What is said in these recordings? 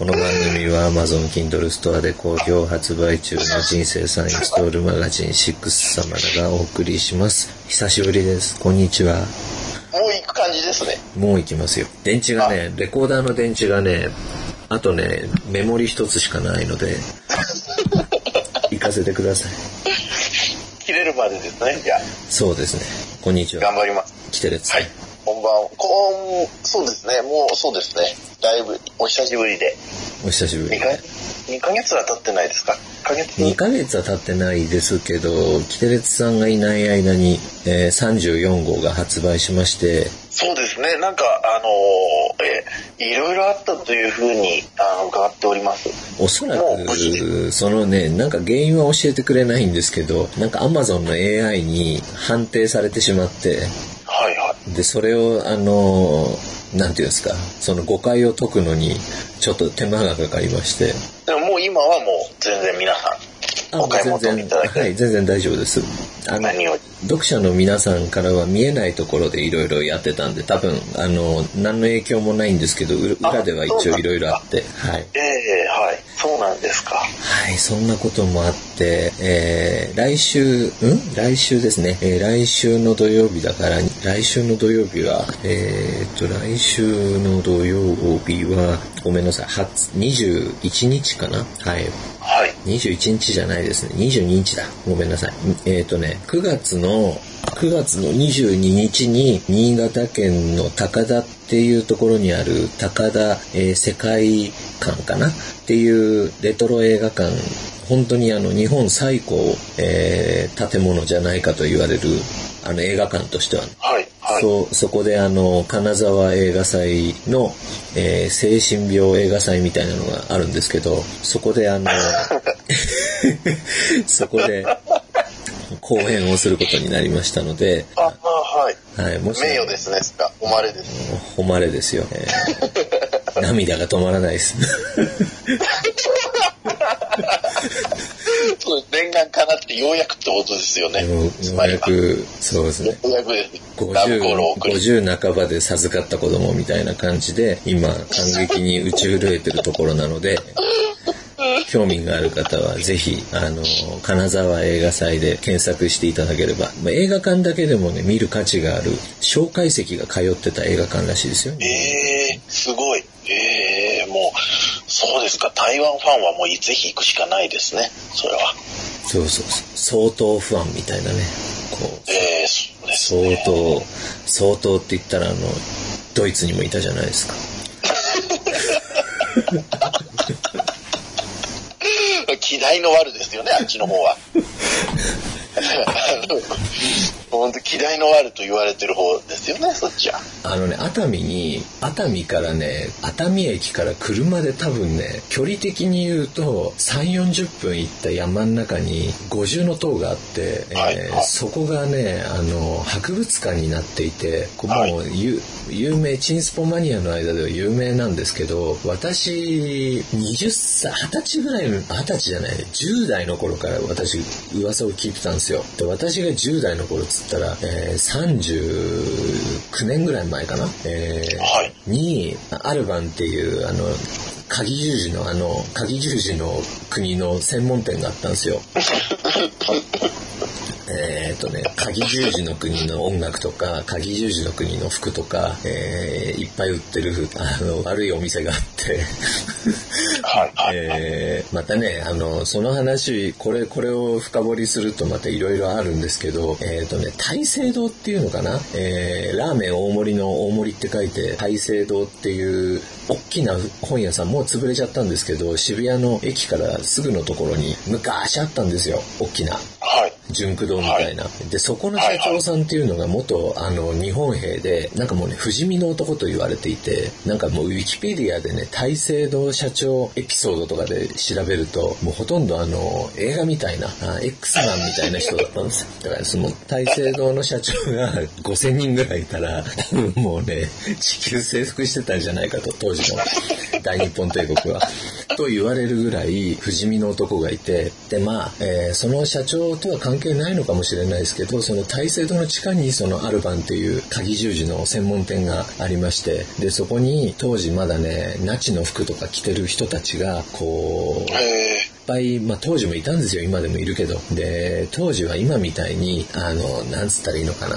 この番組は Amazon Kindle ストアで好評発売中の人生サインストールマガジン6様らがお送りします。久しぶりです。こんにちは。もう行く感じですね。もう行きますよ。電池がね、レコーダーの電池がね、あとね、メモリ一つしかないので、行かせてください。切れるまでですね。じゃあ、そうですね。こんにちは。頑張ります。キテレツ。はい。こんばんは。こん、そうですね。もうそうですね。だいぶお久しぶりで。お久しぶり2。ヶ月、2ヶ月は経ってないですか ?1 ヶ月？2ヶ月は経ってないですけど、キテレツさんがいない間に、えー34号が発売しまして、そうですね。なんか、あのー、え、いろいろあったというふうに、あの、伺っております。おそらく、そのね、なんか原因は教えてくれないんですけど、なんか Amazon の AI に判定されてしまって。で、それを、あの、なんていうんですか、その誤解を解くのに、ちょっと手間がかかりまして、でももう今はもう全然皆さん、お買い全求め然、いただいて、はい、全然大丈夫です。あの、読者の皆さんからは見えないところでいろいろやってたんで、多分、あの、何の影響もないんですけど、う裏では一応いろいろあって、はい。ええはい。そうなんですか？はい、そんなこともあって、えー、来週、ん？来週ですね、えー来週の土曜日だから、来週の土曜日は、えー、っと、来週の土曜日は、ごめんなさい、初21日かな？はい。はい。21日じゃないですね。22日だ。ごめんなさい。えっ、とね、9月の、9月の22日に、新潟県の高田っていうところにある高田、えー世界館かな？っていうレトロ映画館、本当にあの日本最高、えー建物じゃないかと言われる、あの映画館としては、はい。はい。そうそこであの金沢映画祭の、えー精神病映画祭みたいなのがあるんですけどそこであの そこで講演をすることになりましたので、あ、あはい。はい、もし名誉ですね、すか。誉れです。誉れですよ、えー涙が止まらないです。念願かなってようやくってことですよね。もうようやくそうですねようやくです。ラブコールを送り。50, 50半ばで授かった子供みたいな感じで今感激に打ち震えてるところなので 興味がある方はぜひあの金沢映画祭で検索していただければ、まあ、映画館だけでもね見る価値がある紹介席が通ってた映画館らしいですよねええすごい。ですか？台湾ファンはもうぜひ行くしかないですね。それは。そうそうそう相当不安みたいなねこうええそうです相ね。当相当って言ったらあのドイツにもいたじゃないですか 気代の悪ですよね、あっちの方は。本当気代の悪と言われてる方ですよね、そっちは。あのね、熱海に、熱海からね、熱海駅から車で多分ね、距離的に言うと、3、40分行った山の中に五重の塔があって、はいはいえーそこがね、あの、博物館になっていて、こうもう、ゆ有名、チンスポマニアの間では有名なんですけど、私、20歳、20歳ぐらいの、20歳じゃない、10代の頃から私、噂を聞いてたんですよ。で、私が10代の頃っつったら、えー39年ぐらい前かな、えーはいに、アルバンっていう、あの、鍵十字のあの、鍵十字の国の専門店があったんですよ。えーっとね、鍵十字の国の音楽とか、鍵十字の国の服とか、えーいっぱい売ってる、あの、悪いお店があって、はい、はい。えーまたね、あの、その話、これ、これを深掘りするとまたいろいろあるんですけど、えっ、とね、大聖堂っていうのかな？えーラーメン大盛りの大盛りって書いて、大聖堂っていう、大きな本屋さん、もう潰れちゃったんですけど、渋谷の駅からすぐのところに昔あったんですよ、大きな。はい。純駆動みたいな、でそこの社長さんっていうのが元あの日本兵でなんかもうね不死身の男と言われていてなんかもうウィキペディアでね大聖堂社長エピソードとかで調べるともうほとんどあの映画みたいなあ X マンみたいな人だったんですよ。だからその大聖堂の社長が5000人ぐらいいたら多分 もうね地球征服してたんじゃないかと当時の大日本帝国は。と言われるぐらい不死身の男がいてでまあ、えーその社長とは関係ないのかもしれないですけど、その大聖堂の地下にそのアルバンっていう鍵十字の専門店がありまして、で、そこに当時まだね、ナチの服とか着てる人たちが、こう、ぱい、まあ当時もいたんですよ、今でもいるけど。で、当時は今みたいに、あの、なんつったらいいのかな、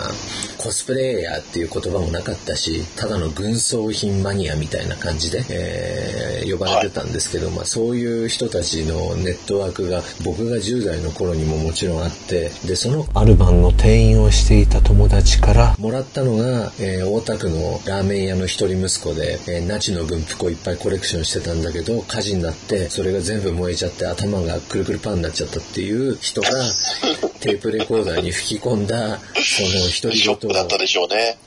コスプレイヤーっていう言葉もなかったし、ただの軍装品マニアみたいな感じで、えー、呼ばれてたんですけど、はい、まあそういう人たちのネットワークが僕が10代の頃にももちろんあって、で、そのアルバンの店員をしていた友達からもらったのが、えー、大田区のラーメン屋の一人息子で、えー、ナチの軍服をいっぱいコレクションしてたんだけど、火事になって、それが全部燃えちゃって頭がくるくるパンになっちゃったっていう人がテープレコーダーに吹き込んだその独り言を。ショックだったでしょうね。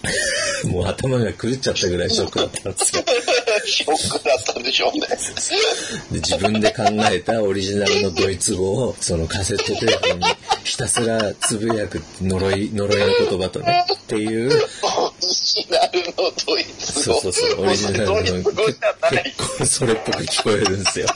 もう頭が狂っちゃったぐらいショックだったんですよ。ショックだったんでしょうね。で自分で考えたオリジナルのドイツ語をそのカセットテープにひたすらつぶやく呪い、呪いの言葉とね、っていう。オリジナルのドイツ語。そうそうそう、オリジナルの。結構それっぽく聞こえるんですよ。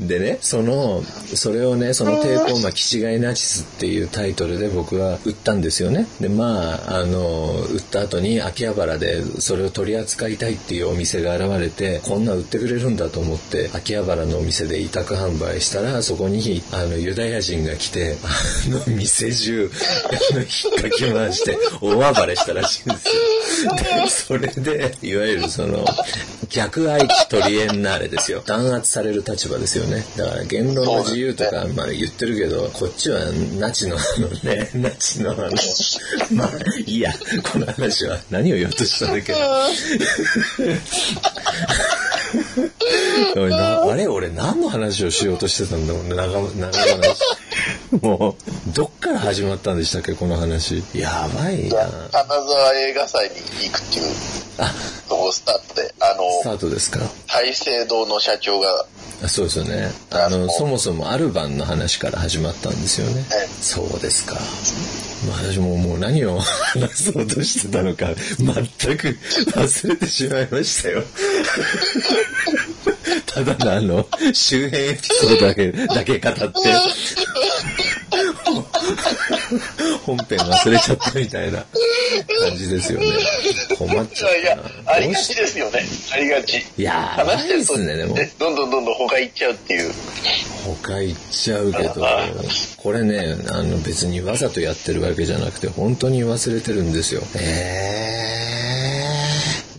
でね、その、それをね、その抵抗ま気違いナチスっていうタイトルで僕は売ったんですよね。で、まあ、あの、売った後に秋葉原でそれを取り扱いたいっていうお店が現れて、こんな売ってくれるんだと思って、秋葉原のお店で委託販売したら、そこに、あの、ユダヤ人が来て、あの、店中、あの、引っかき回して、大暴れしたらしいんですよ。で、それで、いわゆるその、逆愛知トリエンナーレですよ。弾圧される立場ですよね。だから言論の自由とか、まあ言ってるけど、こっちはナチのあのね、ナチのあの、まあいいや、この話は何を言おうとしたんだけど。あれ？俺何の話をしようとしてたんだろうね、長、長話。もう、どっから始まったんでしたっけ、この話。やばいな。金沢映画祭に行くっていう、あ、とこスタートで、あの、スタートですか？大聖堂の社長が、そうですよね。あの、そもそもアルバンの話から始まったんですよね。そうですか。まあ、私ももう何を 話そうとしてたのか、全く忘れてしまいましたよ。ただのあの、周辺エピソードだけ、だけ語って、本編忘れちゃったみたいな感じですよね。困っちゃう。いや、ありがちですよね。ありがち。いや話してるとね、でも。どんどんどんどん他行っちゃうっていう。他行っちゃうけど、これね、あの別にわざとやってるわけじゃなくて、本当に忘れてるんですよ。えー。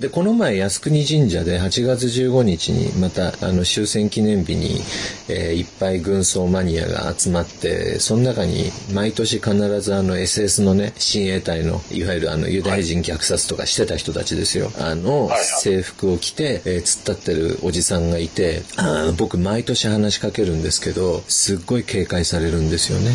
で、この前、靖国神社で8月15日に、また、あの、終戦記念日に、えー、いっぱい軍曹マニアが集まって、その中に、毎年必ずあの、SS のね、親衛隊の、いわゆるあの、ユダヤ人虐殺とかしてた人たちですよ。あの、制服を着て、えー、突っ立ってるおじさんがいて、あ僕、毎年話しかけるんですけど、すっごい警戒されるんですよね。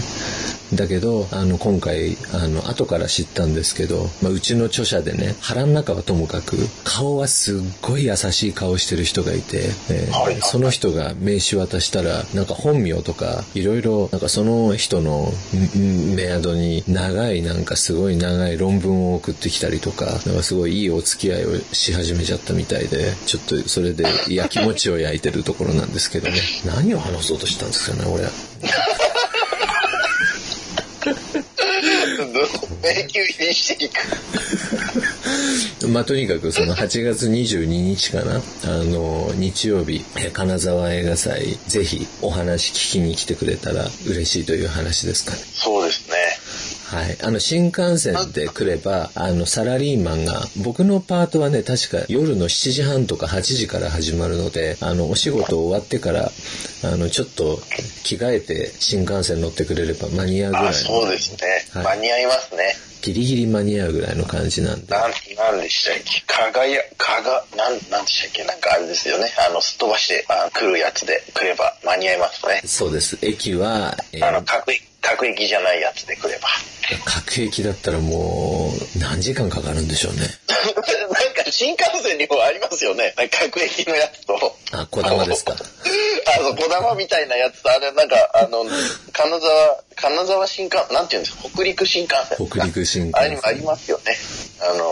だけど、あの、今回、あの、後から知ったんですけど、まあ、うちの著者でね、腹の中はともかく、顔はすっごい優しい顔してる人がいて、えー、その人が名刺渡したら、なんか本名とか、いろいろ、なんかその人のメアドに長い、なんかすごい長い論文を送ってきたりとか、なんかすごいいいお付き合いをし始めちゃったみたいで、ちょっとそれで焼き餅を焼いてるところなんですけどね。何を話そうとしたんですかね、俺。迷宮入りしていく。まあ、とにかくその8月22日かな、あの、日曜日、金沢映画祭、ぜひお話聞きに来てくれたら嬉しいという話ですかね。そうです。はい。あの、新幹線で来れば、あの、サラリーマンが、僕のパートはね、確か夜の7時半とか8時から始まるので、あの、お仕事終わってから、あの、ちょっと着替えて新幹線乗ってくれれば間に合うぐらい。あ、そうですね。はい、間に合いますね。ギリギリ間に合うぐらいの感じなんで。なん、なんでしたっけ？かがや、かが、なん、なんでしたっけ？なんかあれですよね。あの、すっ飛ばして、あ来るやつで来れば間に合いますね。そうです。駅は、えー、あの、各駅、各駅じゃないやつで来れば。各駅だったらもう、何時間かかるんでしょうね。なんか新幹線にもありますよね。各駅のやつと。あ、小玉ですか。あ、そう、小玉みたいなやつと、あれなんか、あの、金沢、金沢新幹、なんていうんですか、北陸新幹線。北陸新幹線。ありますよね。あの、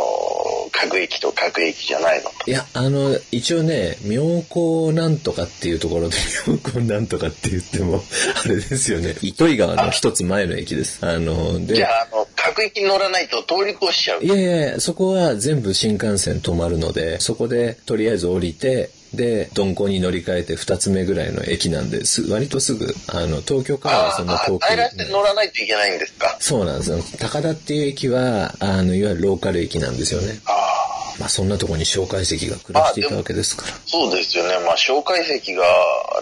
各駅と各駅じゃないのいや、あの、一応ね、妙高なんとかっていうところで、妙高なんとかって言っても、あれですよね。糸魚川の一つ前の駅です。あの、で、じゃあ、あの、各駅に乗らないと通り越しちゃう。いやいやいや、そこは全部新幹線止まるので、そこでとりあえず降りて、で、鈍行に乗り換えて2つ目ぐらいの駅なんです、割とすぐ、あの、東京からはそんなああ、遠く平らして乗らないといけないんですか。そうなんですよ。高田っていう駅は、あの、いわゆるローカル駅なんですよね。ああ、まあ、そんなとこに紹介席が暮らしていたわけですから。そうですよね。まあ、紹介席が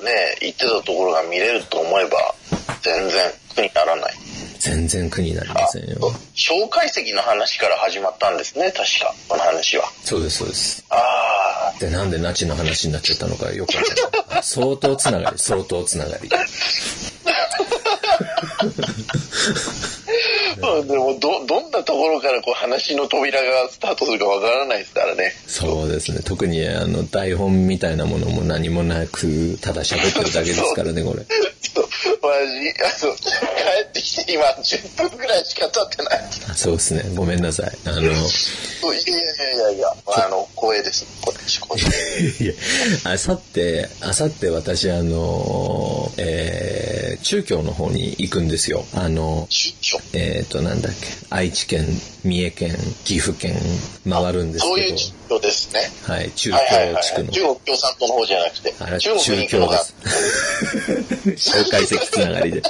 ね、行ってたところが見れると思えば、全然苦にならない。全然苦になりませんよ。紹介席の話から始まったんですね、確か、この話は。そうです、そうです。ああ、で、なんでナチの話になっちゃったのかよくわかんない。相当つながり、相当つながり。うんでもど、どんなところからこう話の扉がスタートするかわからないですからね。そうですね。特にあの、台本みたいなものも何もなく、ただ喋ってるだけですからね、これ。そう、マジ、あの、帰ってきて今10分ぐらいしか経ってない。あそうですね。ごめんなさい。あの、そういやいやいやいや、あの、光栄です。こっち、こっち。いや、あさって、あさって私、あの、えー、中京の方に行くんですよ。あの。えっ、と、なんだっけ、愛知県、三重県、岐阜県、回るんですけど、そういう出張ですね。はい、中はいはいはい。京地区の。中国共産党の方じゃなくてあれ、、中国に行くのが、です。紹介席つながりで。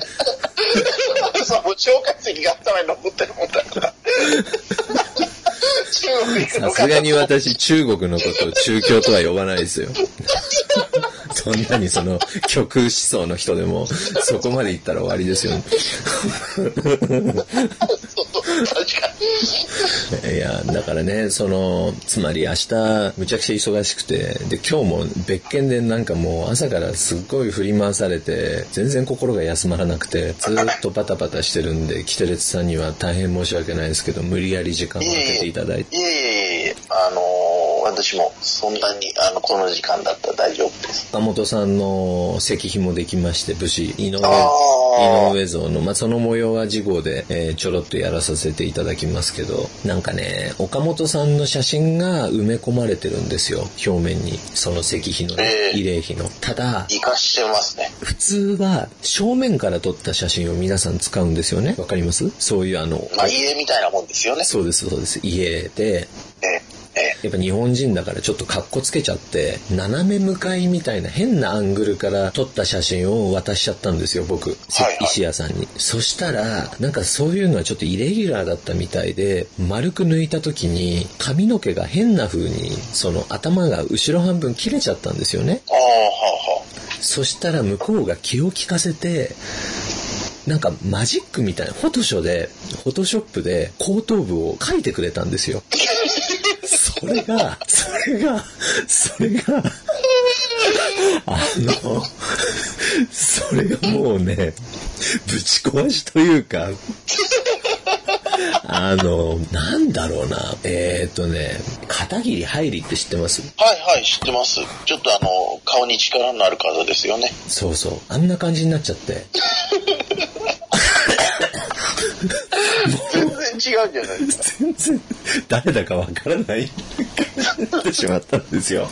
そう、もう紹介席が頭に残ってるもんだから。さすがに私、中国のことを中京とは呼ばないですよ。そんなにその極右思想の人でも、そこまで行ったら終わりですよね。いや、だからね、その、つまり明日、むちゃくちゃ忙しくて、で、今日も別件でなんかもう朝からすっごい振り回されて、全然心が休まらなくて、ずっとバタバタしてるんで、キテレツさんには大変申し訳ないですけど、無理やり時間を空けていただいて。いえいえいえ、あのー、私もそんなに、あの、この時間だったら大丈夫です。岡本さんの石碑もできまして、武士、井上、井上像の、まあ、その模様は次号で、えーちょろっとやらさせていただきますけど、なんかね、岡本さんの写真が埋め込まれてるんですよ、表面に。その石碑のね、ええ慰霊碑の。ただ、活かしてますね。普通は正面から撮った写真を皆さん使うんですよね。わかります？そういうあの、まあ、家みたいなもんですよね。そうです、そうです。家で、やっぱ日本人だからちょっとカッコつけちゃって、斜め向かいみたいな変なアングルから撮った写真を渡しちゃったんですよ、僕。せはいはい石屋さんに。そしたら、なんかそういうのはちょっとイレギュラーだったみたいで、丸く抜いた時に髪の毛が変な風に、その頭が後ろ半分切れちゃったんですよね。そしたら向こうが気を利かせて、なんかマジックみたいな、フォトショーで、フォトショップで後頭部を描いてくれたんですよ。それが、それが、それが、あの、それがもうね、ぶち壊しというか、あの、なんだろうな、えー、っとね、片桐入りって知ってます？はいはい、知ってます。ちょっとあの、顔に力のある方ですよね。そうそう。あんな感じになっちゃって。全 然違うじゃないですか。全然誰だかわからないってしまったんですよ。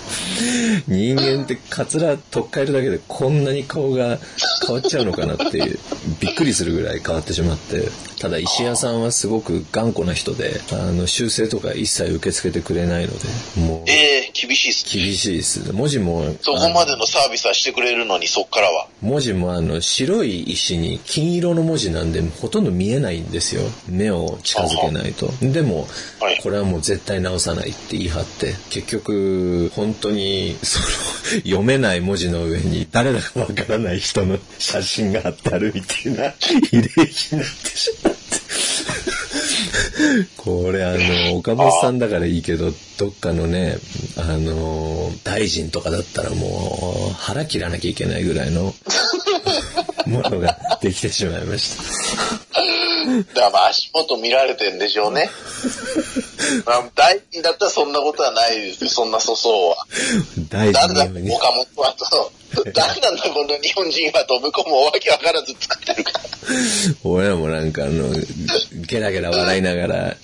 人間ってカツラ取っ替えるだけでこんなに顔が変わっちゃうのかなっていう、びっくりするぐらい変わってしまって。ただ石屋さんはすごく頑固な人で、あの、修正とか一切受け付けてくれないので、もう、ええ厳しいっすね。厳しいです。文字も、そこまでのサービスはしてくれるのに、そっからは。文字もあの白い石に金色の文字なんでほとんど見えないんですよ。目を近づけないと。でもはい、これはもう絶対直さないって言い張って、結局、本当に、その、読めない文字の上に誰だかわからない人の写真が貼ってあるみたいな、慰霊碑になってしまって。これあの、岡本さんだからいいけど、どっかのね、あの、大臣とかだったらもう腹切らなきゃいけないぐらいのものができてしまいました。だからまあ足元見られてんでしょうね。まあ、だったらそんなことはないですよ、そんな粗相は。大誰だ、臣に岡本はと。誰なんだ、この日本人はと、向こうもわけわからず作ってるから。俺らもなんかあの、ゲラゲラ笑いながら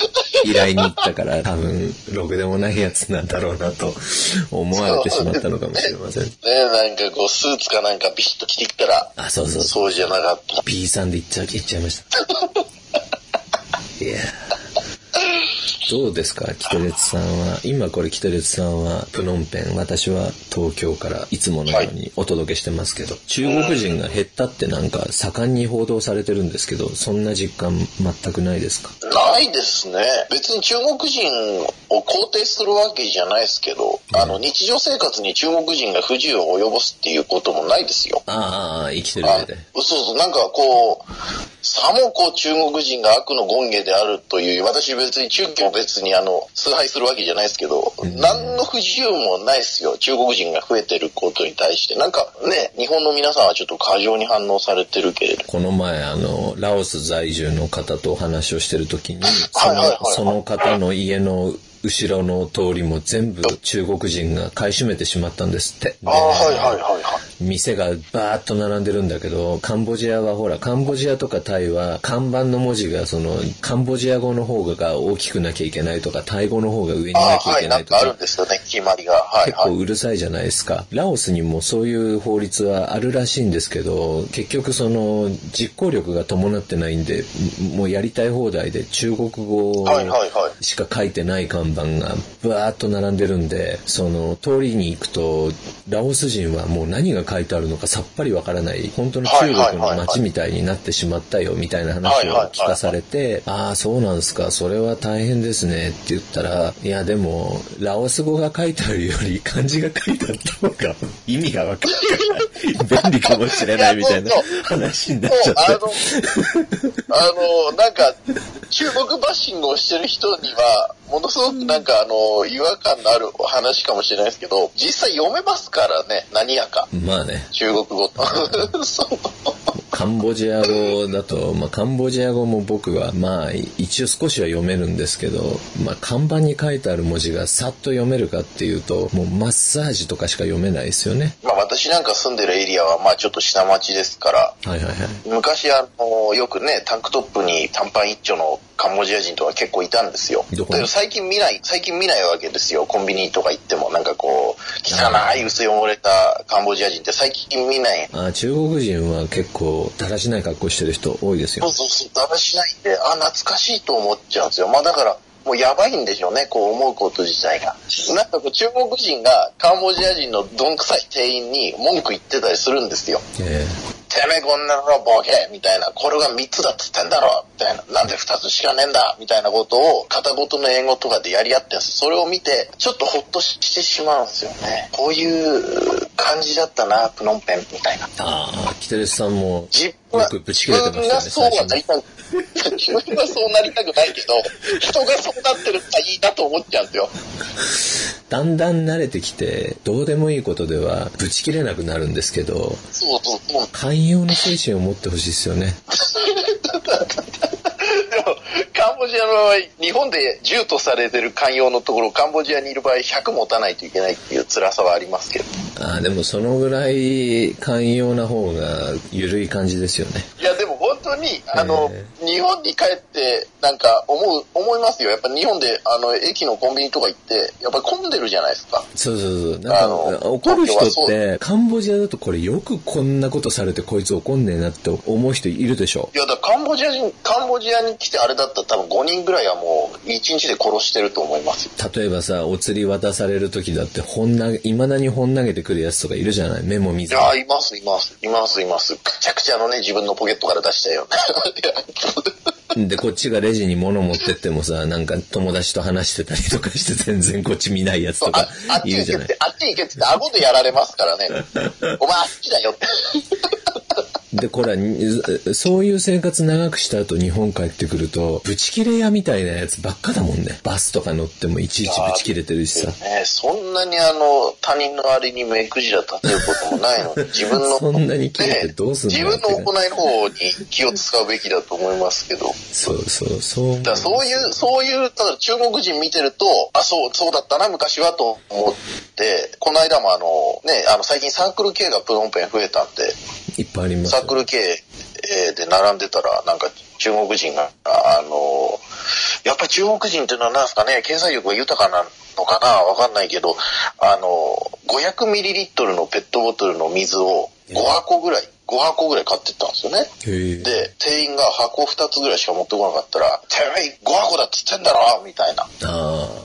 依頼に行ったから、多分、ろくでもないやつなんだろうなと思われてしまったのかもしれません。ねなんかこう、スーツかなんかビシッと着ていったら、あ、そうそう。そうじゃなかった。P さんで行っちゃう、行っちゃいました。いやどうですか、キトレツさんは？今これキトレツさんはプノンペン、私は東京からいつものようにお届けしてますけど、中国人が減ったってなんか盛んに報道されてるんですけど、そんな実感全くないですか？ないですね。別に中国人を肯定するわけじゃないですけど、あの、日常生活に中国人が不自由を及ぼすっていうこともないですよ。ああ、生きてるあ上で。そうそう、なんかこう、さもこう中国人が悪の権下であるという、私別に中国を別にあの、崇拝するわけじゃないですけど、何の不自由もないですよ。中国人が増えてることに対して。なんかね、日本の皆さんはちょっと過剰に反応されてるけれど。この前、あの、ラオス在住の方とお話をしてるときに、そはいはいはいの、その方の家の後ろの通りも全部中国人が買い占めてしまったんですって。でああ、はいはいはいはい。店がバーッと並んでるんだけど、カンボジアはほら、カンボジアとかタイは看板の文字がその、カンボジア語の方が大きくなきゃいけないとか、タイ語の方が上にああ、なきゃいはい、なんかあけないとか、るんですよね、決まりが。はい結構はい。うるさいじゃないですか。ラオスにもそういう法律はあるらしいんですけど、結局その実行力が伴ってないんで、もうやりたい放題で中国語はいはいはい。しか書いてない看板がバーッと並んでるんで、その通りに行くと、ラオス人はもう何が書いてあるのかさっぱりわからない、本当の中国の街みたいになってしまったよみたいな話を聞かされて、ああ、そうなんですか、それは大変ですねって言ったら、いやでも、ラオス語が書いてあるより漢字が書いてあった方が 意味がわかるから、便利かもしれないみたいな話になっちゃって。あの、あの、なんか、中国バッシングをしてる人には、ものすごくなんかあの、違和感のある話かもしれないですけど、実際読めますからね、何やか。まあね。中国語と。そうカンボジア語だと、まあ、カンボジア語も僕は、まあ、一応少しは読めるんですけど、まあ、看板に書いてある文字がさっと読めるかっていうと、もうマッサージとかしか読めないですよね。まあ私なんか住んでるエリアはまあちょっと下町ですから、はいはいはい。昔あの、よくね、タンクトップに短パン一丁のカンボジア人とか結構いたんですよ。だけど最近見ない、最近見ないわけですよ。コンビニとか行ってもなんかこう、汚い薄汚れたカンボジア人って最近見ない。あ中国人は結構、だらしない格好してる人多いですよそう。そうそう、だらしないんで、あ、懐かしいと思っちゃうんですよ。まあだから、もうやばいんでしょうね、こう思うこと自体が。なんかこう中国人がカンボジア人のどんくさい店員に文句言ってたりするんですよ。えてめえこんなのボケみたいな、これが3つだっつってんだろみたいな、なんで2つしかねえんだみたいなことを片言の英語とかでやり合って。それを見て、ちょっとほっとしてしまうんですよね。こういう感じだったな、プノンペンみたいな。ああ、キテレスさんも、自分がそうはなりたく、自分はそうなりたくないけど、人がそうなってるからいいなと思っちゃうんですよ。だんだん慣れてきて、どうでもいいことでは、ぶち切れなくなるんですけど、そうそうそう。寛容の精神を持ってほしいですよね。カンボジアの場合、日本で10とされてる寛容のところ、カンボジアにいる場合100持たないといけないっていう辛さはありますけど。ああ、でもそのぐらい寛容な方が緩い感じですよね。いや、でも本当に、あの、え日本に帰って、なんか思う、思いますよ。やっぱ日本で、あの、駅のコンビニとか行って、やっぱり混んでるじゃないですか。そうそうそう。なんあのか、怒る人って、カンボジアだとこれよくこんなことされてこいつ怒んねえなって思う人いるでしょ。いや、だからカンボジア人、カンボジアに来てあれだったら多分5人ぐらいはもう1日で殺してると思いますよ。例えばさ、お釣り渡される時だって、本投げ、未だに本投げてくるやつとかいるじゃないメモ見ずに。いや、います、います、います、います。くちゃくちゃのね、自分のポケットから出したよ。で、こっちがレジに物持ってってもさ、なんか友達と話してたりとかして全然こっち見ないやつとあかあっちいるじゃない行けって、あっち行けって言って顎でやられますからね。お前あっちだよって。で、これそういう生活長くした後日本帰ってくると、ブチ切れ屋みたいなやつばっかだもんね。バスとか乗ってもいちいちブチ切れてるしさ。ね、そんなにあの、他人のあれに目くじら立てることもないのに、自分の、そんなに切れてどうすんの？ね、自分の行いの方に気を使うべきだと思いますけど。そうそう、そう。だそういう、そういう、ただ中国人見てると、あ、そう、そうだったな、昔はと思って、この間もあの、ね、あの、最近サークル系がプロンペン増えたんで、いっぱいあります。サークル系で並んでたら、なんか中国人が、あの、やっぱり中国人っていうのは何ですかね、経済力が豊かなのかなわかんないけど、あの、500ミリリットルのペットボトルの水を5箱ぐらい、5箱ぐらい買ってったんですよね。で、店員が箱2つぐらいしか持ってこなかったら、てめえ5箱だって言ってんだろみたいな。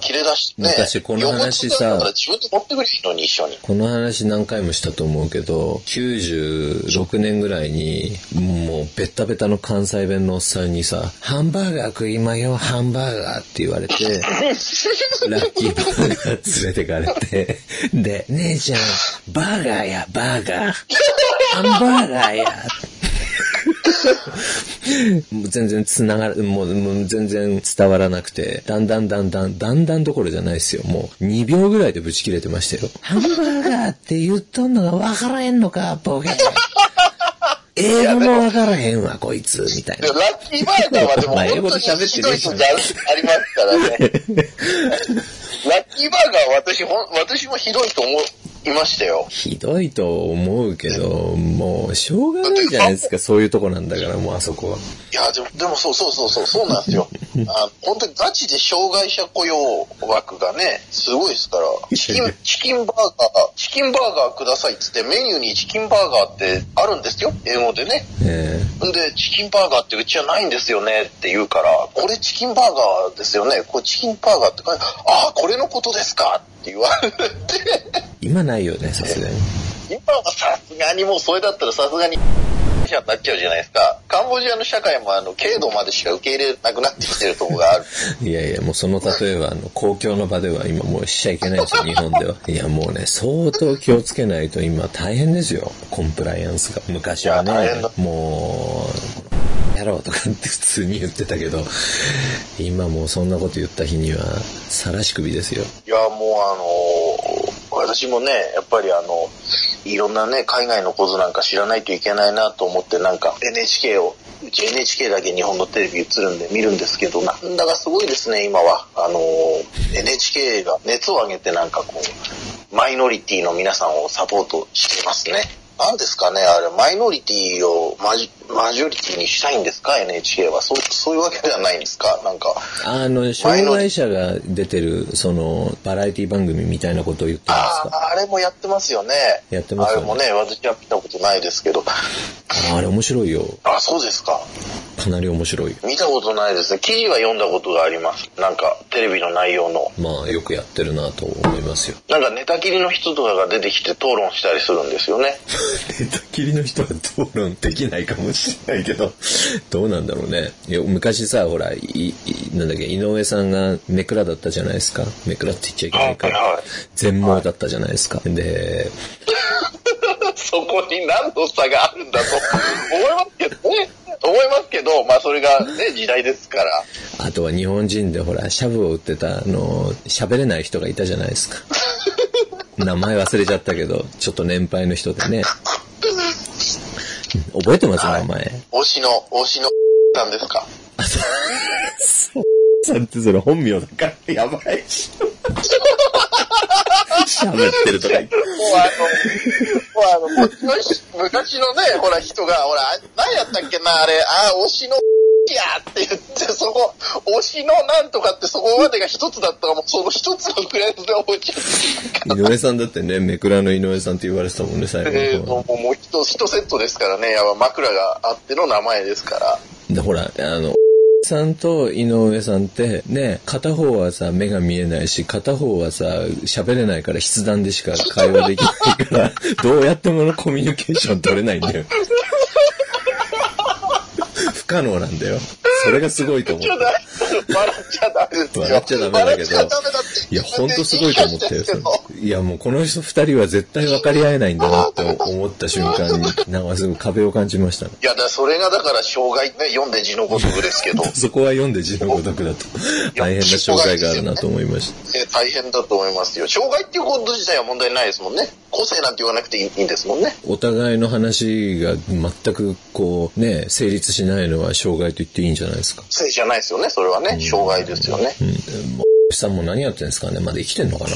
切れ出してね。昔この話さ、自分で持ってくれいいのに一緒に。この話何回もしたと思うけど、96年ぐらいに、もうベッタベタの関西弁のおっさんにさ、ハンバーガー食いまよ、ハンバーガーって言われて、ラッキーバーガー連れてかれて、で、姉ちゃん、バーガーや、バーガー。ハンバーガーや。全然繋がる、もうもう全然伝わらなくて、だんだんだんだん、だんだんどころじゃないですよ。もう2秒ぐらいでブチ切れてましたよ。ハンバーガーって言っとんのが分からへんのか、ボケ。英語も分からへんわ、こいつ、みたいな。ラッキーバーガーはでも、英語で喋ってるひどいありますからね。ラッキーバーガーは私、私もひどいと思いましたよ。ひどいと思うけど、もう、しょうがないじゃないですか、そういうとこなんだから、もうあそこは。いや、でも、でもそうそうそうそう、そうなんですよ。あ本当にガチで障害者雇用枠がね、すごいですから、チキン、チキンバーガー、チキンバーガーくださいっつってメニューにチキンバーガーってあるんですよ、英語でね。えんで、チキンバーガーってうちはないんですよねって言うから、これチキンバーガーですよね、これチキンバーガーって書いて、ああ、これのことですかって言われて。今ないよね、さすがに。今はさすがにもうそれだったらさすがに、になっちゃうじゃないですか。カンボジアの社会もあの、軽度までしか受け入れなくなってきてるとこがある。いやいや、もうその例えは、あの、公共の場では今もうしちゃいけないですよ、日本では。いや、もうね、相当気をつけないと今大変ですよ、コンプライアンスが。昔はね、もう、やろうとかって普通に言ってたけど、今もうそんなこと言った日には、さらし首ですよ。いや、もうあのー私もね、やっぱりあの、いろんなね、海外のことなんか知らないといけないなと思って、なんか NHK を、うち NHK だけ日本のテレビ映るんで見るんですけど、なんだかすごいですね、今は。あの、NHK が熱を上げてなんかこう、マイノリティの皆さんをサポートしてますね。何ですかねあれ、マイノリティをマジマジョリティにしたいんですか ?NHK は。そう、そういうわけではないんですか？なんか。あの、障害者が出てる、その、バラエティ番組みたいなことを言ってますか？ああれもやってますよね。やってますよね。あれもね、私は見たことないですけど。あれ面白いよ。あ、そうですか。かなり面白いよ。見たことないですね。記事は読んだことがあります。なんか、テレビの内容の。まあ、よくやってるなと思いますよ。なんか、寝たきりの人とかが出てきて討論したりするんですよね。寝たきりの人は討論できないかもしれないけど、どうなんだろうね。昔さ、ほら、い、いなんだっけ、井上さんがメクラだったじゃないですか。メクラって言っちゃいけないから。全盲だったじゃないですか。で、そこに何の差があるんだと思いますけどね。思いますけど、まあそれがね、時代ですから。あとは日本人でほら、シャブを売ってた、あの、喋れない人がいたじゃないですか。名前忘れちゃったけど、ちょっと年配の人でね。覚えてます、名前。推しの、推しの さんですか？あ、そう。さんってそれ本名だからやばいし。喋ってるとか言って。もうあの、もうあの、昔昔のね、ほら人が、ほら、何やったっけな、あれ、あ、推しのやって言って、そこ、推しのなんとかってそこまでが一つだったら、もうその一つのフレーズで覚えちゃう。井上さんだってね、めくらの井上さんって言われてたもんね、最後えー、もう、もう一、一セットですからね、やっぱ枕があっての名前ですから。で、ほら、あの、さんと井上さんってね、片方はさ、目が見えないし、片方はさ、喋れないから筆談でしか会話できないから、どうやってものコミュニケーション取れないんだよ。不可能なんだよ。それがすごいと思う。笑っちゃダメですよ。笑っちゃダメだけど。いや、ほんとすごいと思ったよ。いや、もうこの人二人は絶対分かり合えないんだなって思った瞬間に、なんかすごい壁を感じましたね。いや、だそれがだから障害ね、読んで字のごとくですけど、そこは読んで字のごとくだと、大変な障害があるなと思いました。え大変だと思いますよ。障害っていうこと自体は問題ないですもんね。個性なんて言わなくていいいいんですもんね。お互いの話が全くこうね、成立しないのは障害と言っていいんじゃないですか。性じゃないですよね。それはね、障害ですよね。うん。もうさんも何やってんですかねまだ生きてんのかな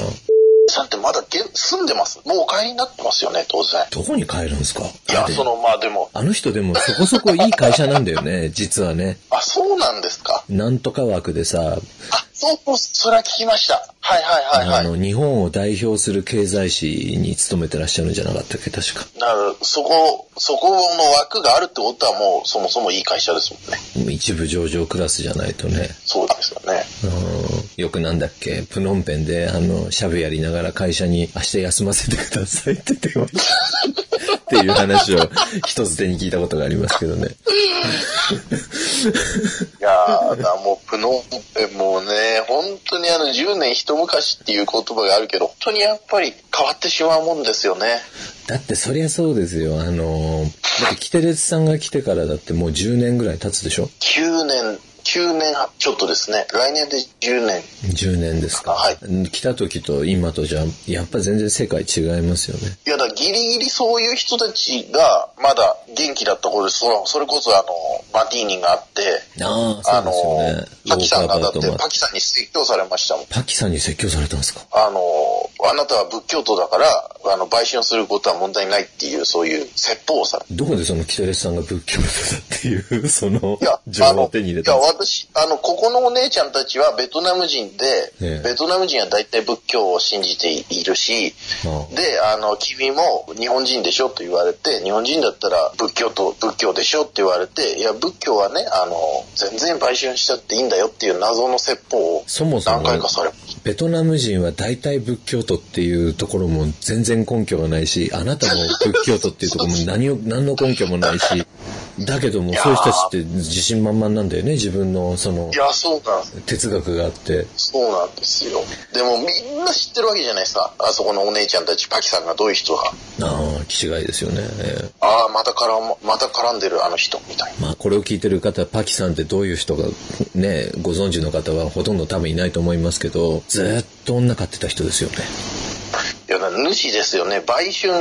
さんってまだ現住んでます？もうお帰りになってますよね、当然。どこに帰るんですか？いや、その、まあでも、あの人でもそこそこいい会社なんだよね、実はね。あ、そうなんですか。なんとか枠でさ、あ、そう、それは聞きました。はいはいはいはい。あの、日本を代表する経済誌に勤めてらっしゃるんじゃなかったっけ、確か。だから、そこ、そこの枠があるってことはもう、そもそもいい会社ですもんね。一部上場クラスじゃないとね。そうですよね。うんよくなんだっけ、プノンペンで、あの、シャブやりながら会社に明日休ませてくださいって電話 っていう話を一つ手に聞いたことがありますけどね。いやー、だもう、プノンペンもね、本当にあの、10年一昔っていう言葉があるけど、本当にやっぱり変わってしまうもんですよね。だってそりゃそうですよ。あの、だってキテレツさんが来てからだってもう10年ぐらい経つでしょ？9年、9年ちょっとですね。来年で10年。10年ですか。はい来た時と今とじゃ、やっぱ全然世界違いますよね。いや、だギリギリそういう人たちが、まだ元気だった頃で、そそれこそあの、マティーニがあって、ああ、あのパキさんがだってパキさんに説教されましたもん。パキさんに説教されたんですか？あの、あなたは仏教徒だから、あの、売春することは問題ないっていう、そういう説法をさ。れどこでそのキテレツさんが仏教徒だっていう、そのいや、情報を手に入れたんですか私、あの、ここのお姉ちゃんたちはベトナム人で、ええ。ベトナム人は大体仏教を信じているし、ああ。で、あの、君も日本人でしょと言われて、日本人だったら仏教と仏教でしょって言われて、いや、仏教はね、あの、全然売春しちゃっていいんだよっていう謎の説法を何回かされました。ベトナム人は大体仏教徒っていうところも全然根拠がないし、あなたも仏教徒っていうところも 何を、何の根拠もないし、だけどもそういう人たちって自信満々なんだよね、自分のそのいや、そうなんです。哲学があって。そうなんですよ。でもみんな知ってるわけじゃないですか。あそこのお姉ちゃんたち、パキさんがどういう人か。ああ、気違いですよね。ええああ、また絡ま、また絡んでるあの人、みたいな。まあこれを聞いてる方、パキさんってどういう人がね、ご存知の方はほとんど多分いないと思いますけど、ずーっと女飼ってた人ですよね。いや、主ですよね。売春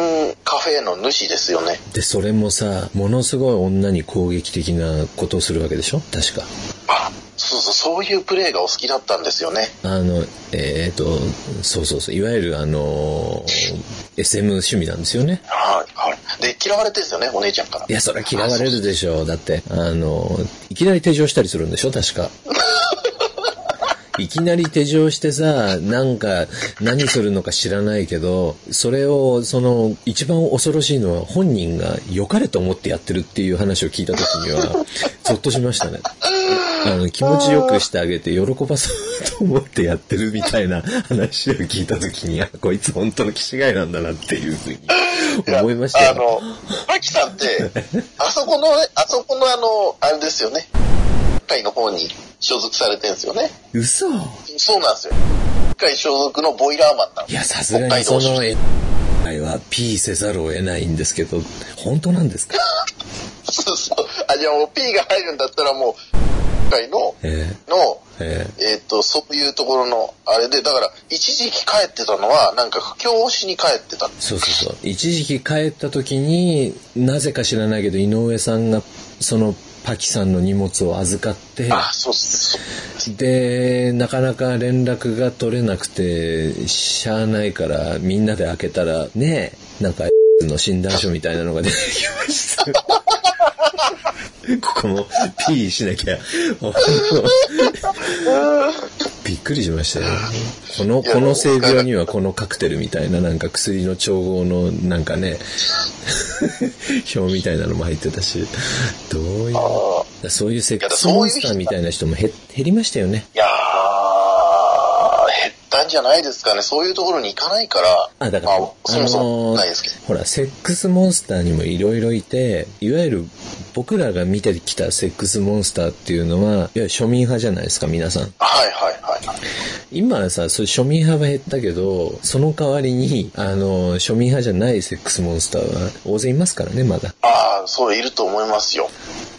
カフェの主ですよね。で、それもさ、ものすごい女に攻撃的なことをするわけでしょ？確か。あ、そうそう、そういうプレイがお好きだったんですよね。あの、えっ、と、そうそうそう、いわゆるあの、SM 趣味なんですよね。はい、はい。で、嫌われてですよね、お姉ちゃんから。いや、それは嫌われるでしょう。だって、あの、いきなり手錠したりするんでしょ？確か。いきなり手錠してさ、なんか、何するのか知らないけど、それを、その、一番恐ろしいのは本人が良かれと思ってやってるっていう話を聞いた時には、ゾッとしましたね。あの、気持ちよくしてあげて喜ばそうと思ってやってるみたいな話を聞いた時に、あ、こいつ本当の気違いなんだなっていうふうに思いましたよ。あの、マキさんって、あそこのね、あそこのあの、あれですよね。会の方に所属されてるんですよね。嘘そうなんですよ。会所属のボイラーマンなんですいや、さすがにその、え、は P せざるを得ないんですけど、本当なんですか？そうそう。あ、じゃあもう P が入るんだったらもう、会の、えの、えええっ、と、そういうところの、あれで、だから、一時期帰ってたのは、なんか、布教をしに帰ってた。そうそうそう。一時期帰った時に、なぜか知らないけど、井上さんが、その、パキさんの荷物を預かって。で、なかなか連絡が取れなくて、しゃあないから、みんなで開けたら、ねえ、なんか、の診断書みたいなのが出てきました。ここも P しなきゃ。びっくりしましたよ。この、この性病にはこのカクテルみたいななんか薬の調合のなんかね、表みたいなのも入ってたし、どういう、あそういうセックスモンスターみたいな人も減減りましたよね。いやー、減ったなんじゃないですかね。そういうところに行かないから、あ、だから、まあ、そもそもあのーないですけど。ほら、セックスモンスターにもいろいろいて、いわゆる僕らが見てきたセックスモンスターっていうのは、いわゆる庶民派じゃないですか、皆さん。はいはいはいはい。今はさ、そ庶民派は減ったけど、その代わりに、あの、庶民派じゃないセックスモンスターは大勢いますからね、まだ。ああ、そういると思いますよ。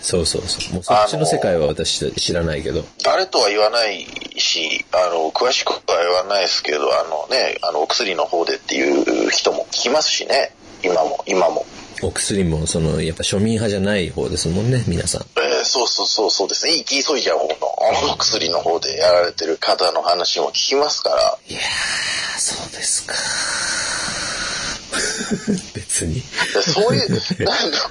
そうそうそう。もうそっちの世界は私知らないけど。誰とは言わないし、あの、詳しくは言わないですけど、あのね、あの、お薬の方でっていう人も聞きますしね。今も、今も。お薬も、その、やっぱ庶民派じゃない方ですもんね、皆さん。えーそうそうそうそうですね。生き急いじゃう方のお薬の方でやられてる方の話も聞きますから。いやー、そうですか。別に。でそういう、なんか、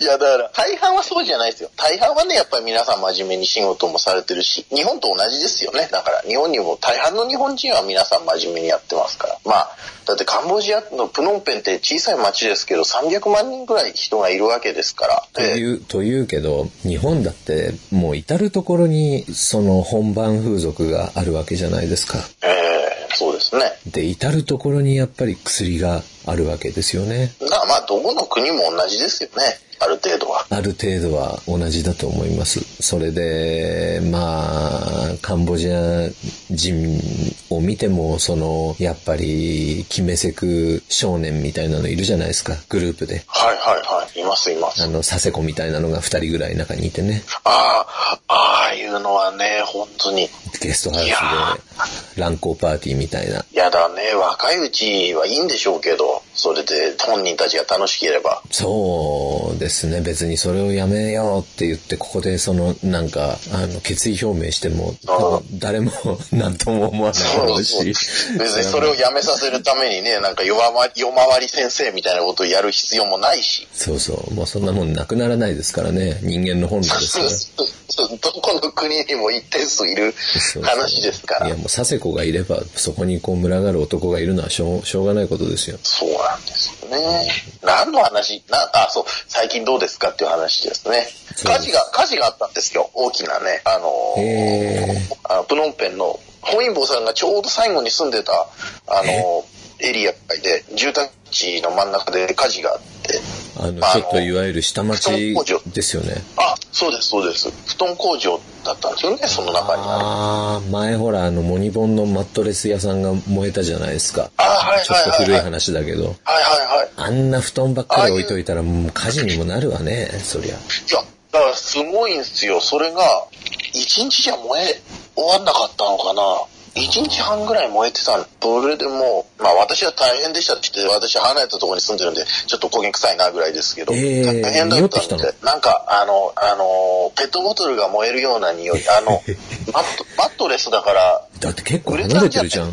いやだから、大半はそうじゃないですよ。大半はね、やっぱり皆さん真面目に仕事もされてるし、日本と同じですよね。だから、日本にも大半の日本人は皆さん真面目にやってますから。まあ、だってカンボジアのプノンペンって小さい町ですけど、300万人ぐらい人がいるわけですから。でという、というけど、日本だってもう至るところにその本番風俗があるわけじゃないですか。えーそうですね。で、至るところにやっぱり薬があるわけですよね。まあまあ、どこの国も同じですよね。ある程度は。ある程度は同じだと思います。それで、まあ、カンボジア人を見ても、その、やっぱり、決めせく少年みたいなのいるじゃないですか、グループで。はいはいはい。いますいます。あの、佐世子みたいなのが二人ぐらい中にいてね。ああ、ああいうのはね、本当に。ゲストハウスで乱交パーティーみたいな。やだね、若いうちはいいんでしょうけど、people それで本人たちが楽しければ。そうですね。別にそれをやめようって言って、ここでその、なんか、あの、決意表明しても誰も 何とも思わないだろうし。別にそれをやめさせるためにね、なんか夜回り夜回り先生みたいなことをやる必要もないし。そうそう。もうそんなもんなくならないですからね。人間の本能ですから。どこの国にも一定数いるそう話ですからいや。もう佐世子がいれば、そこにこう群がる男がいるのはしょうしょうがないことですよ。そうなんですよね。何の話な、あ、そう、最近どうですかっていう話ですね。火事が、火事があったんですよ。大きなね。あのあのプノンペンの本因坊さんがちょうど最後に住んでた、あのーエリアで、住宅地の真ん中で火事があって、あの、まあちょっといわゆる下町ですよね。あ、そうです、そうです。布団工場だったんですよね、その中にあああ、前ほら、あの、モニボンのマットレス屋さんが燃えたじゃないですか。あはいちょっと古いはいはいはい。話だけど。はいはいはい。あんな布団ばっかり置いといたら、もう火事にもなるわね、そりゃ。いや、だからすごいんですよ。それが、一日じゃ燃え終わんなかったのかな。一日半ぐらい燃えてたんそれでもう、まあ私は大変でしたって言って、私離れたところに住んでるんで、ちょっと焦げ臭いなぐらいですけど、えー大変だ匂ったんで、なんか、あの、あの、ペットボトルが燃えるような匂い、あの、マット、マットレスだから、だって結構離れてるじゃん。い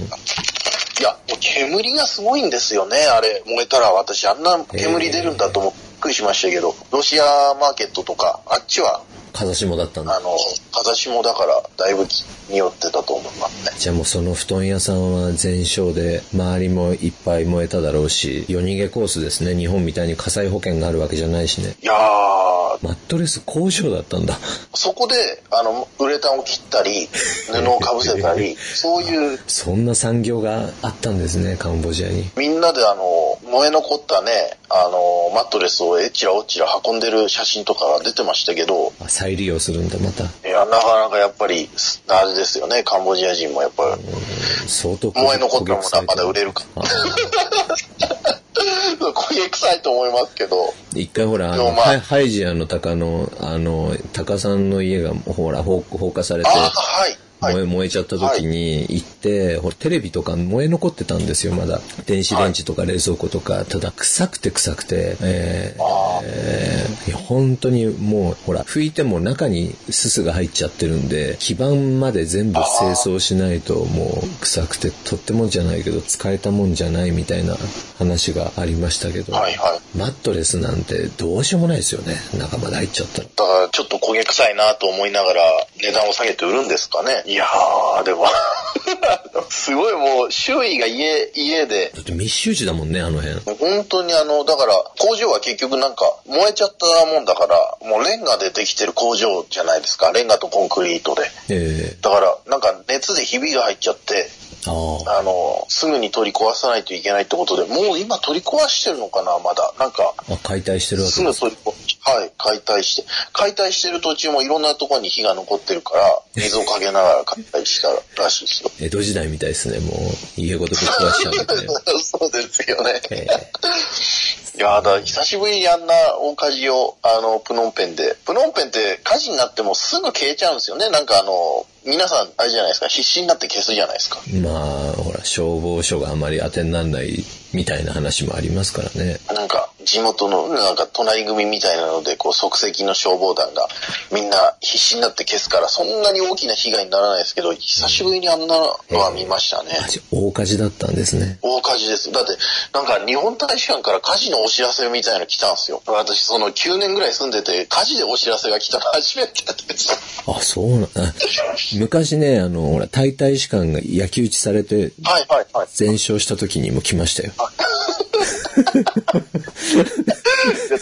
や、もう煙がすごいんですよね、あれ。燃えたら私、あんな煙出るんだと思ってびっくりしましたけど、ロシアマーケットとか、あっちは、風下だったんだ。あの、風下だから、だいぶ匂ってたと思いますね。じゃあもうその布団屋さんは全焼で、周りもいっぱい燃えただろうし、夜逃げコースですね。日本みたいに火災保険があるわけじゃないしね。いやー、マットレス工場だったんだ。そこで、あの、ウレタンを切ったり、布をかぶせたり、そういう、そんな産業があったんですね、カンボジアに。みんなであの、燃え残ったね、あの、マットレスをえちらおちら運んでる写真とかが出てましたけど、あ再利用するんだ、また。いや、なかなかやっぱり、あれですよね、カンボジア人もやっぱり、相当燃え残ったものはまだ売れるか。あ 焦げ臭いと思いますけど、一回ほら、あの、まあハイジアの鷹の、あの、鷹さんの家がほら、放放火されてあ、あ、はい。はい燃え、燃えちゃった時に行って、ほら、テレビとか燃え残ってたんですよ、まだ。電子レンジとか冷蔵庫とか、ただ臭くて臭くて、えーえー本当にもう、ほら、拭いても中にすすが入っちゃってるんで、基板まで全部清掃しないともう臭くて、とってもじゃないけど、使えたもんじゃないみたいな話がありましたけど、はいはい。マットレスなんてどうしようもないですよね、中まで入っちゃったら。だからちょっと焦げ臭いなと思いながら値段を下げて売るんですかね。いやー、でも、すごいもう周囲が家、家で、だって密集地だもんね、あの辺。本当にあの、だから工場は結局なんか燃えちゃったもんだから、もうレンガでできてる工場じゃないですか。レンガとコンクリートで。えだからなんか熱でひびが入っちゃって、ああの、すぐに取り壊さないといけないってことで、もう今取り壊してるのかな、まだ。なんか、あ。解体してるわすけです。ぐ取り壊はい、解体して。解体してる途中もいろんなところに火が残ってるから、水をかけながら解体したらしいですよ。江戸時代みたいですね。もう、家ごとぶっ壊しちゃうみたいな。そうですよね。えいやだ、久しぶりにあんな大火事を、あの、プノンペンで。プノンペンって火事になってもすぐ消えちゃうんですよね。なんかあの、皆さん、あれじゃないですか、必死になって消すじゃないですか。えまあ、ほら、消防署があまり当てにならないみたいな話もありますからね。なんか、地元の、なんか、隣組みたいなので、こう、即席の消防団が、みんな必死になって消すから、そんなに大きな被害にならないですけど、久しぶりにあんなのは見ましたね。あ大火事だったんですね。大火事です。だって、なんか日本大使館から火事のお知らせみたいなの来たんですよ。私、その9年ぐらい住んでて、火事でお知らせが来たの初めてです。あ、そうな、あ昔ね、あの、ほら、大大使館が焼き討ちされて、はいはいはい。全焼した時にも来ましたよ。で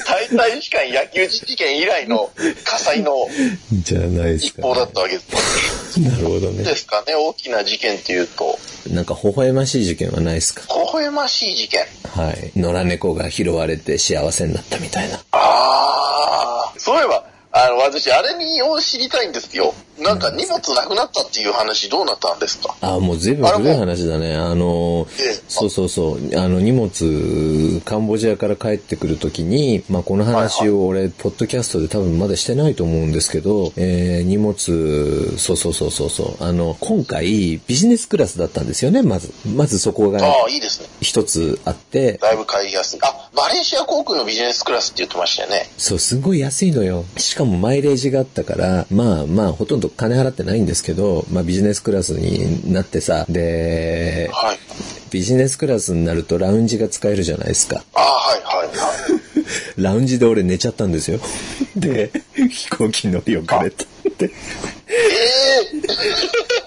大大使館焼き討ち事件以来の火災の じゃないですか、一報だったわけです。なるほどねで。すかね、大きな事件っていうと、なんか、微笑ましい事件はないですか？微笑ましい事件。はい。野良猫が拾われて幸せになったみたいな。ああ、そういえば、あの、私、あれにを知りたいんですよ。なんか荷物なくなったっていう話どうなったんですか？あ、もう随分古い話だね。あのええ、そうそうそう。あの、荷物、カンボジアから帰ってくるときに、まあ、この話を俺、ポッドキャストで多分まだしてないと思うんですけど、えー、荷物、そうそうそうそうそう。あの、今回、ビジネスクラスだったんですよね、まず。まずそこがああ、いいですね。一つあって、だいぶ買いやすい。あ、マレーシア航空のビジネスクラスって言ってましたよね。そう、すごい安いのよ。しかもマイレージがあったから、まあまあ、ほとんど金払ってないんですけど、まあビジネスクラスになってさ、で、はい。ビジネスクラスになるとラウンジが使えるじゃないですか。ああ、はいはいはい。ラウンジで俺寝ちゃったんですよ。で、飛行機乗り遅れた。で、ええそう、え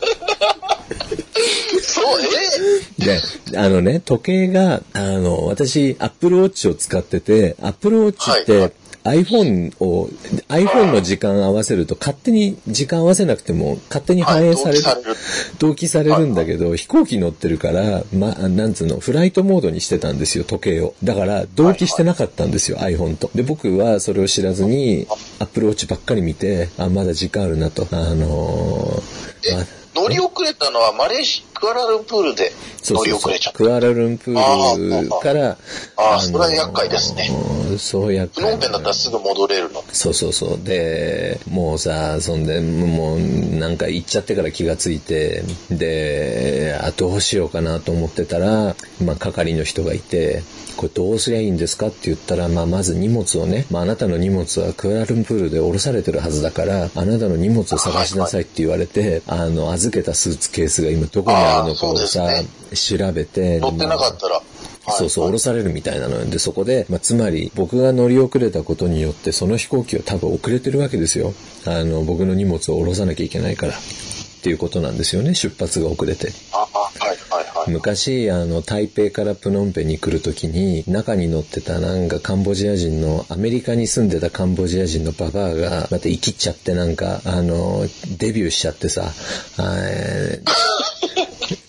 で、あのね、時計が、あの、私、アップルウォッチを使ってて、アップルウォッチって、はいはい iPhone を、iPhone の時間合わせると勝手に時間合わせなくても勝手に反映される。はい同期されるんだけど、飛行機乗ってるから、ま、なんつうの、フライトモードにしてたんですよ、時計を。だから、同期してなかったんですよ、iPhone と。で、僕はそれを知らずに、Apple Watch ばっかり見て、あ、まだ時間あるなと。あのーま乗り遅れたのはマレーシクアラルンプールで乗りそうそうそう遅れちゃった。クアラルンプールから、あーのそれは厄介ですね。そう厄プノ介ンペンだったらすぐ戻れるの。そうそうそう。で、もうさ、そんで、もうなんか行っちゃってから気がついて、で、あ、どうしようかなと思ってたら、まあ係の人がいて、これどうすりゃいいんですかって言ったら、まあまず荷物をね、まああなたの荷物はクアラルンプールで降ろされてるはずだから、あなたの荷物を探しなさいって言われて、あの、預けたスーツケースが今どこにあるのかをさ、あー調べて、乗ってなかったら。はいそうそう、降ろされるみたいなのよ。で、そこで、まあ、つまり、僕が乗り遅れたことによって、その飛行機は多分遅れてるわけですよ。あの、僕の荷物を降ろさなきゃいけないから。っていうことなんですよね、出発が遅れて。あ、あ、はいはいはい。昔、あの、台北からプノンペンに来るときに、中に乗ってたなんかカンボジア人の、アメリカに住んでたカンボジア人のババアが、また生きっちゃってなんか、あの、デビューしちゃってさ、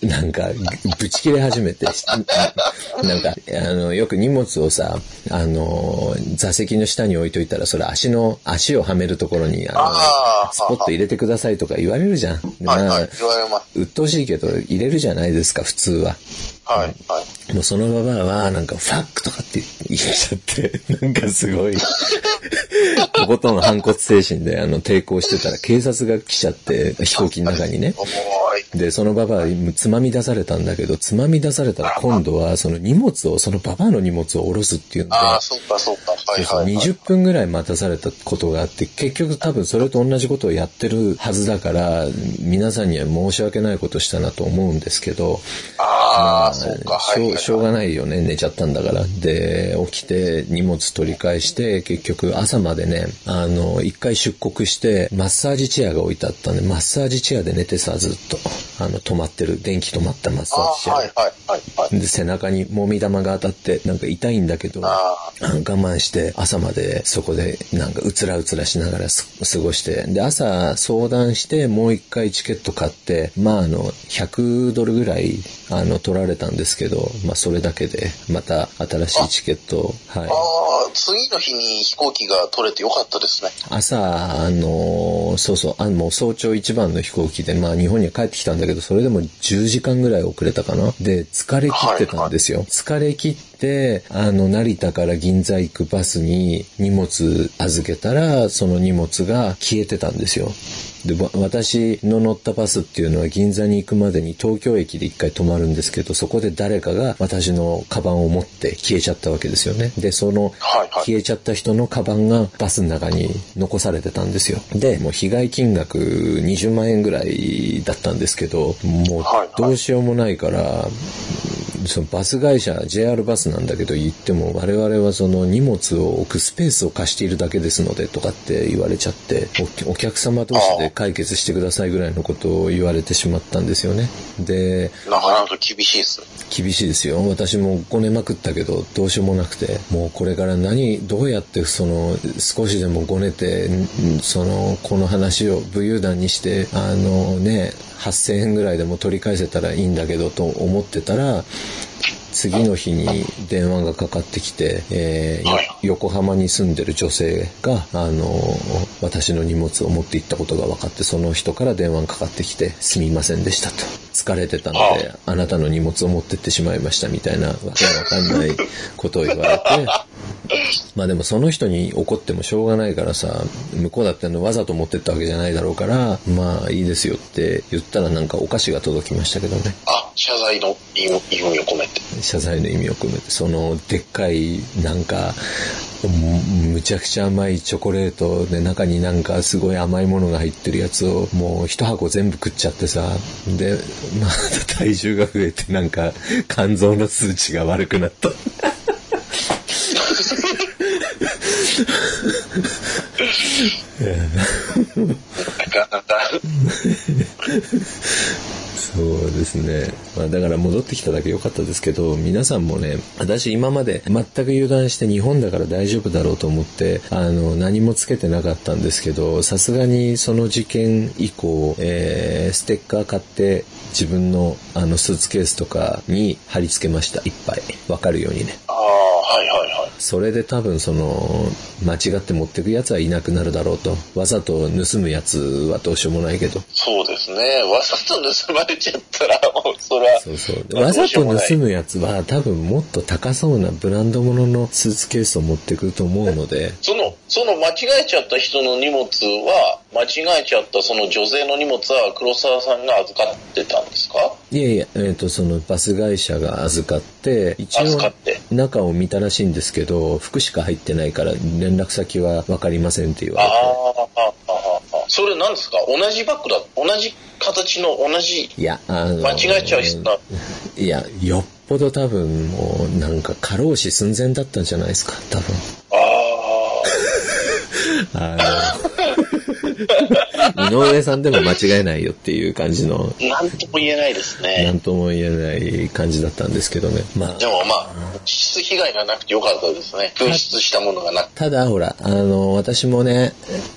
なんか、ぶち切れ始めて、しなんか、あの、よく荷物をさ、あの、座席の下に置いといたら、それ足の、足をはめるところに、あの、あースポット入れてくださいとか言われるじゃん。はいはいまあ。言われます。鬱陶しいけど、入れるじゃないですか、普通は。はいはい。もうそのババアは、なんか、ファックとかって言っちゃって、なんかすごい、とことん反骨精神で、あの、抵抗してたら、警察が来ちゃって、飛行機の中にね。で、そのババア、つまみ出されたんだけど、つまみ出されたら今度は、その荷物を、そのババアの荷物を下ろすっていうんで、ああ、そうかそうか。はいそうはい、はい。20分ぐらい待たされたことがあって、結局多分それと同じことをやってるはずだから、皆さんには申し訳ないことしたなと思うんですけど、ああ、そうか。はい、はい。しょうしょうがないよね、寝ちゃったんだから。で、起きて荷物取り返して、結局朝までね、あの、一回出国して、マッサージチェアが置いてあったんで、マッサージチェアで寝てさ、ずっと。あの、止まってる、電気止まったマッサあージチェア。はいはいはいはい。で、背中にもみ玉が当たって、なんか痛いんだけど、我慢して朝までそこでなんかうつらうつらしながらす過ごして、で、朝相談してもう一回チケット買って、まああの、100ドルぐらいあの取られたんですけど、まあそれだけでまた新しいチケットを、はいあ。。ああ、次の日に飛行機が取れてよかったですね。朝、あの、そうそう、あの、もう早朝一番の飛行機で、まあ日本には帰ってきたんだけど、それでも10時間ぐらい遅れたかな。で、疲れ切ってたんですよ。疲れ切って、あの、成田から銀座行くバスに荷物預けたら、その荷物が消えてたんですよ。で、わ私の乗ったバスっていうのは銀座に行くまでに東京駅で一回止まるんですけど、そこで誰かが私のカバンを持って消えちゃったわけですよね。で、その消えちゃった人のカバンがバスの中に残されてたんですよ。で、もう被害金額20万円ぐらいだったんですけど、もうどうしようもないから、そのバス会社、JR バスなんだけど言っても我々はその荷物を置くスペースを貸しているだけですのでとかって言われちゃって、おお客様同士で解決してくださいぐらいのことを言われてしまったんですよね。で、なかなか厳しいですね。厳しいですよ。私もごねまくったけど、どうしようもなくて、もうこれから何、どうやってその、少しでもごねて、その、この話を武勇団にして、あのね、8000円ぐらいでも取り返せたらいいんだけどと思ってたら、次の日に電話がかかってきて、えーよはい横浜に住んでる女性が、あの、私の荷物を持って行ったことが分かって、その人から電話がかかってきて、すみませんでしたと。疲れてたので、あなたの荷物を持ってってしまいましたみたいな、わけのわかんないことを言われて、まあでもその人に怒ってもしょうがないからさ、向こうだってのわざと持ってったわけじゃないだろうから、まあいいですよって言ったらなんかお菓子が届きましたけどね。あ、謝罪の意味を込めて。謝罪の意味を込めて、そのでっかいなんか、むむちゃくちゃ甘いチョコレートで中になんかすごい甘いものが入ってるやつをもう一箱全部食っちゃってさ、で、また体重が増えてなんか肝臓の数値が悪くなった。なかなか。そうですね。まあだから戻ってきただけ良かったですけど、皆さんもね、私今まで全く油断して日本だから大丈夫だろうと思って、あの、何もつけてなかったんですけど、さすがにその事件以降、えー、ステッカー買って自分のあのスーツケースとかに貼り付けました。いっぱい。わかるようにね。ああ、はいはいはい。それで多分その、間違って持ってくやつはいなくなるだろうと。わざと盗むやつはどうしようもないけど。そうですね。わざと盗まれちゃったら、もう、それは。そうそう。まあわざと盗むやつは多分もっと高そうなブランド物のスーツケースを持ってくると思うので、その、その間違えちゃった人の荷物は、間違えちゃったその女性の荷物は黒沢さんが預かってたんですか？いやいや、えっ、と、そのバス会社が預かって、一応中を見たらしいんですけど、服しか入ってないから連絡先はわかりませんって言わあれて。ああ。それ何ですか？同じバッグだ。同じ形の同じ、いや、あの、間違えちゃう人な。いや、よっぽど多分もうなんか過労死寸前だったんじゃないですか、多分。あ あの、井上さんでも間違えないよっていう感じの、あ、なんとも言えないですなね。んとも言えない感じだったんですけどね。まあで、もまあ、実質被害がなくてよかったですね。紛失したものがなくて。ただほら、あの、私もね、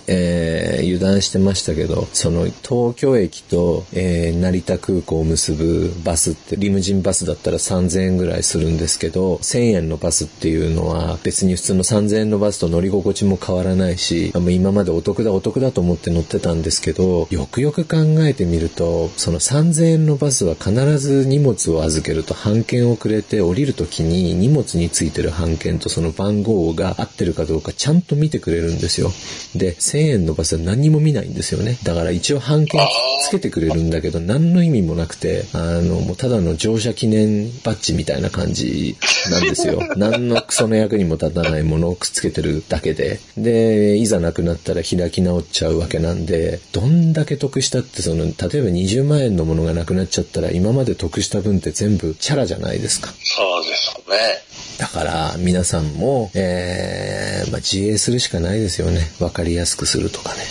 えー油断してましたけど、その東京駅と、えー成田空港を結ぶバスって、リムジンバスだったら3000円ぐらいするんですけど、1000円のバスっていうのは別に普通の3000円のバスと乗り心地も変わらないし、あ今までお得だお得だと思って乗ってたんですけど、よくよく考えてみると、その3000円のバスは必ず荷物を預けると半券をくれて降りるときに荷物についてる半券とその番号が合ってるかどうかちゃんと見てくれるんですよ。で、1000円のバスは何にも見ないんですよね。だから一応半券つけてくれるんだけど何の意味もなくて、あの、もうただの乗車記念バッジみたいな感じなんですよ。何のクソの役にも立たないものをくっつけてるだけで。で、いざなくなったら開き直っちゃうわけなんで、どんだけ得したってその、例えば20万円のものがなくなっちゃったら今まで得した分って全部チャラじゃないですか。そうですよね。だから皆さんも、えー、まあ、自衛するしかないですよね。わかりやすくするとかね。